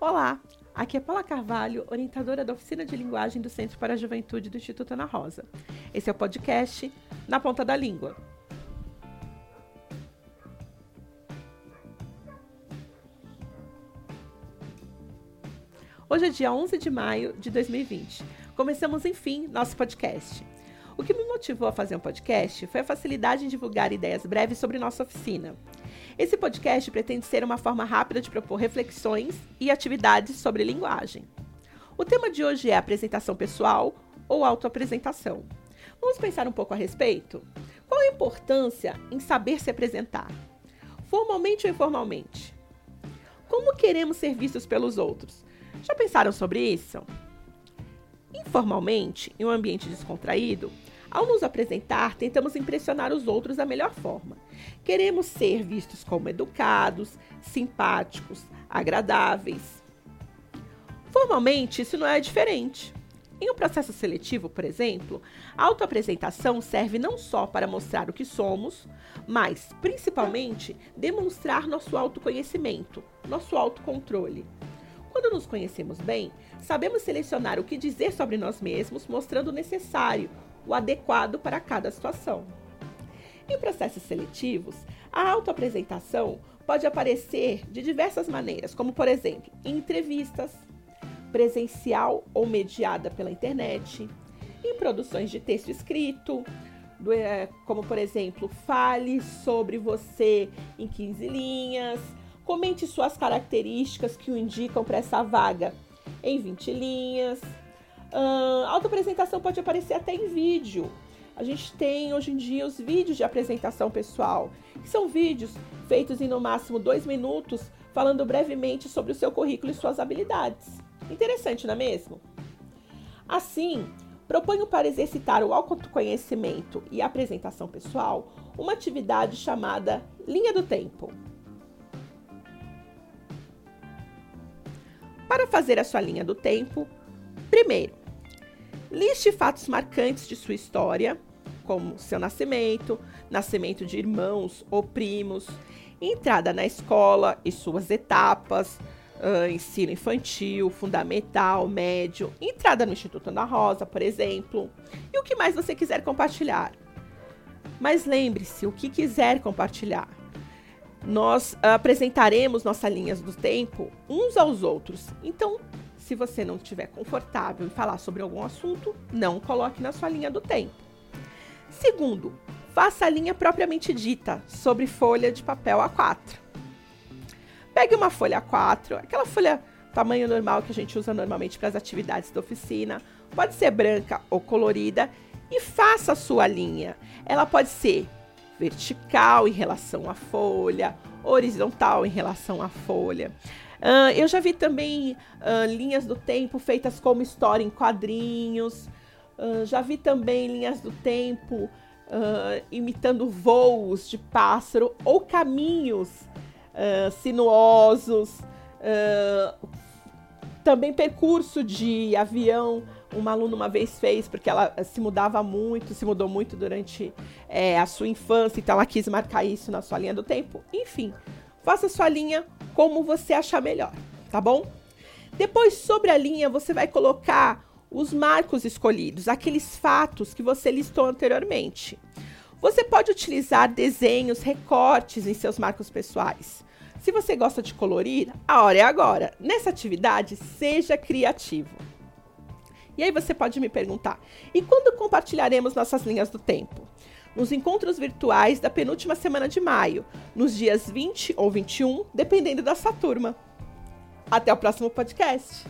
Olá, aqui é Paula Carvalho, orientadora da Oficina de Linguagem do Centro para a Juventude do Instituto Ana Rosa. Esse é o podcast Na Ponta da Língua. Hoje é dia 11 de maio de 2020. Começamos, enfim, nosso podcast. O que me motivou a fazer um podcast foi a facilidade em divulgar ideias breves sobre nossa oficina. Esse podcast pretende ser uma forma rápida de propor reflexões e atividades sobre linguagem. O tema de hoje é apresentação pessoal ou autoapresentação. Vamos pensar um pouco a respeito? Qual a importância em saber se apresentar? Formalmente ou informalmente? Como queremos ser vistos pelos outros? Já pensaram sobre isso? Informalmente, em um ambiente descontraído, ao nos apresentar, tentamos impressionar os outros da melhor forma. Queremos ser vistos como educados, simpáticos, agradáveis. Formalmente, isso não é diferente. Em um processo seletivo, por exemplo, a autoapresentação serve não só para mostrar o que somos, mas, principalmente, demonstrar nosso autoconhecimento, nosso autocontrole. Quando nos conhecemos bem, sabemos selecionar o que dizer sobre nós mesmos, mostrando o necessário, o adequado para cada situação. Em processos seletivos, a autoapresentação pode aparecer de diversas maneiras, como por exemplo, em entrevistas, presencial ou mediada pela internet, em produções de texto escrito, é, como por exemplo, fale sobre você em 15 linhas, Comente suas características que o indicam para essa vaga em 20 linhas. Uh, autoapresentação pode aparecer até em vídeo. A gente tem hoje em dia os vídeos de apresentação pessoal, que são vídeos feitos em no máximo dois minutos, falando brevemente sobre o seu currículo e suas habilidades. Interessante, não é mesmo? Assim, proponho para exercitar o autoconhecimento e a apresentação pessoal uma atividade chamada Linha do Tempo. Para fazer a sua linha do tempo, primeiro, liste fatos marcantes de sua história, como seu nascimento, nascimento de irmãos ou primos, entrada na escola e suas etapas, uh, ensino infantil, fundamental, médio, entrada no Instituto Ana Rosa, por exemplo, e o que mais você quiser compartilhar. Mas lembre-se, o que quiser compartilhar nós apresentaremos nossas linhas do tempo uns aos outros. Então, se você não estiver confortável em falar sobre algum assunto, não coloque na sua linha do tempo. Segundo, faça a linha propriamente dita sobre folha de papel A4. Pegue uma folha A4, aquela folha tamanho normal que a gente usa normalmente para as atividades da oficina, pode ser branca ou colorida, e faça a sua linha. Ela pode ser vertical em relação à folha, horizontal em relação à folha. Uh, eu já vi também uh, linhas do tempo feitas como história em quadrinhos. Uh, já vi também linhas do tempo imitando voos de pássaro ou caminhos sinuosos. também percurso de avião uma aluna uma vez fez, porque ela se mudava muito, se mudou muito durante é, a sua infância, então ela quis marcar isso na sua linha do tempo. Enfim, faça sua linha como você achar melhor, tá bom? Depois, sobre a linha, você vai colocar os marcos escolhidos, aqueles fatos que você listou anteriormente. Você pode utilizar desenhos, recortes em seus marcos pessoais. Se você gosta de colorir, a hora é agora. Nessa atividade, seja criativo. E aí você pode me perguntar: e quando compartilharemos nossas linhas do tempo? Nos encontros virtuais da penúltima semana de maio, nos dias 20 ou 21, dependendo da sua turma. Até o próximo podcast!